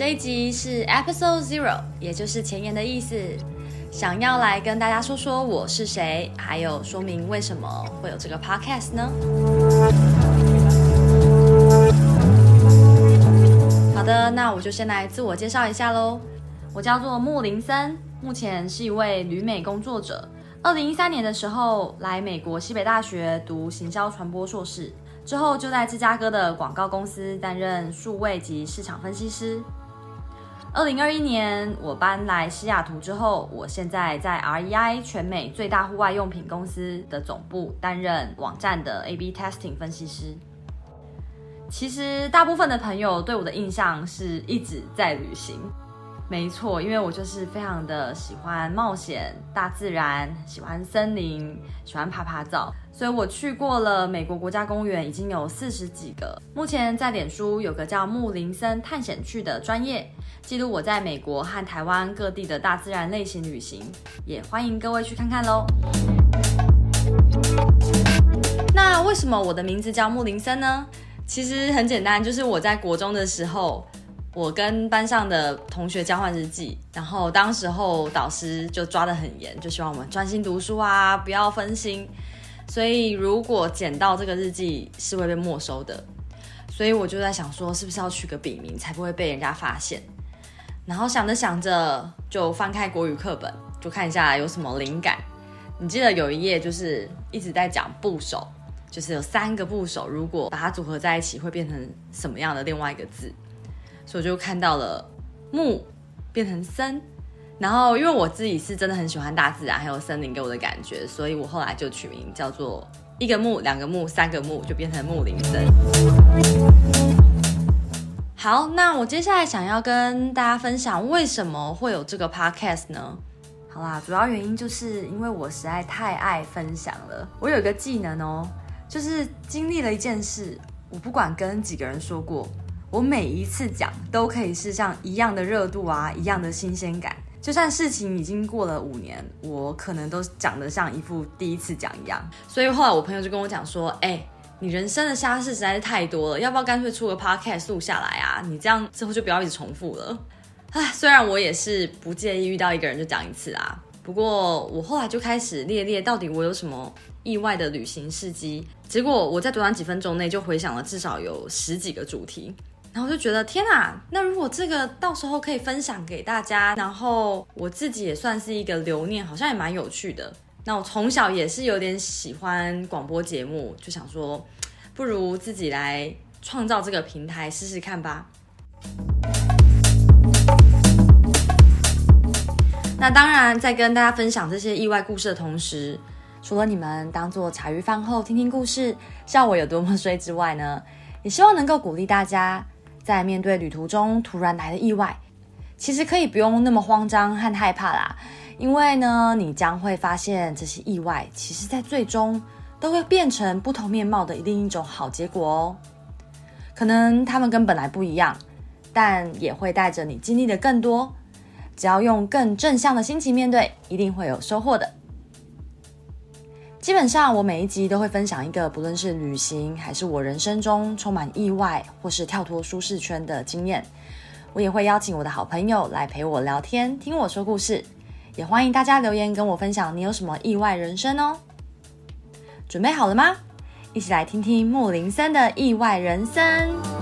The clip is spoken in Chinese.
这一集是 Episode Zero，也就是前言的意思。想要来跟大家说说我是谁，还有说明为什么会有这个 Podcast 呢？好的，那我就先来自我介绍一下喽。我叫做木林森，目前是一位旅美工作者。二零一三年的时候来美国西北大学读行销传播硕士，之后就在芝加哥的广告公司担任数位及市场分析师。二零二一年我搬来西雅图之后，我现在在 REI 全美最大户外用品公司的总部担任网站的 A/B Testing 分析师。其实大部分的朋友对我的印象是一直在旅行。没错，因为我就是非常的喜欢冒险、大自然，喜欢森林，喜欢趴趴走，所以我去过了美国国家公园已经有四十几个。目前在脸书有个叫木林森探险去的专业，记录我在美国和台湾各地的大自然类型旅行，也欢迎各位去看看喽。那为什么我的名字叫木林森呢？其实很简单，就是我在国中的时候。我跟班上的同学交换日记，然后当时候导师就抓得很严，就希望我们专心读书啊，不要分心。所以如果捡到这个日记是会被没收的。所以我就在想说，是不是要取个笔名才不会被人家发现？然后想着想着，就翻开国语课本，就看一下有什么灵感。你记得有一页就是一直在讲部首，就是有三个部首，如果把它组合在一起，会变成什么样的另外一个字？所以我就看到了木变成森，然后因为我自己是真的很喜欢大自然还有森林给我的感觉，所以我后来就取名叫做一个木、两个木、三个木，就变成木林森。好，那我接下来想要跟大家分享为什么会有这个 podcast 呢？好啦，主要原因就是因为我实在太爱分享了。我有一个技能哦，就是经历了一件事，我不管跟几个人说过。我每一次讲都可以是像一样的热度啊，一样的新鲜感。就算事情已经过了五年，我可能都讲得像一副第一次讲一样。所以后来我朋友就跟我讲说：“哎、你人生的瞎事实在是太多了，要不要干脆出个 podcast 录下来啊？你这样之后就不要一直重复了。”唉，虽然我也是不介意遇到一个人就讲一次啊，不过我后来就开始列列到底我有什么意外的旅行事迹。结果我在短短几分钟内就回想了至少有十几个主题。然后我就觉得天哪，那如果这个到时候可以分享给大家，然后我自己也算是一个留念，好像也蛮有趣的。那我从小也是有点喜欢广播节目，就想说，不如自己来创造这个平台试试看吧。那当然，在跟大家分享这些意外故事的同时，除了你们当做茶余饭后听听故事，笑我有多么衰之外呢，也希望能够鼓励大家。在面对旅途中突然来的意外，其实可以不用那么慌张和害怕啦，因为呢，你将会发现这些意外，其实在最终都会变成不同面貌的另一种好结果哦。可能他们跟本来不一样，但也会带着你经历的更多。只要用更正向的心情面对，一定会有收获的。基本上，我每一集都会分享一个，不论是旅行还是我人生中充满意外或是跳脱舒适圈的经验。我也会邀请我的好朋友来陪我聊天，听我说故事。也欢迎大家留言跟我分享你有什么意外人生哦。准备好了吗？一起来听听木林森的意外人生。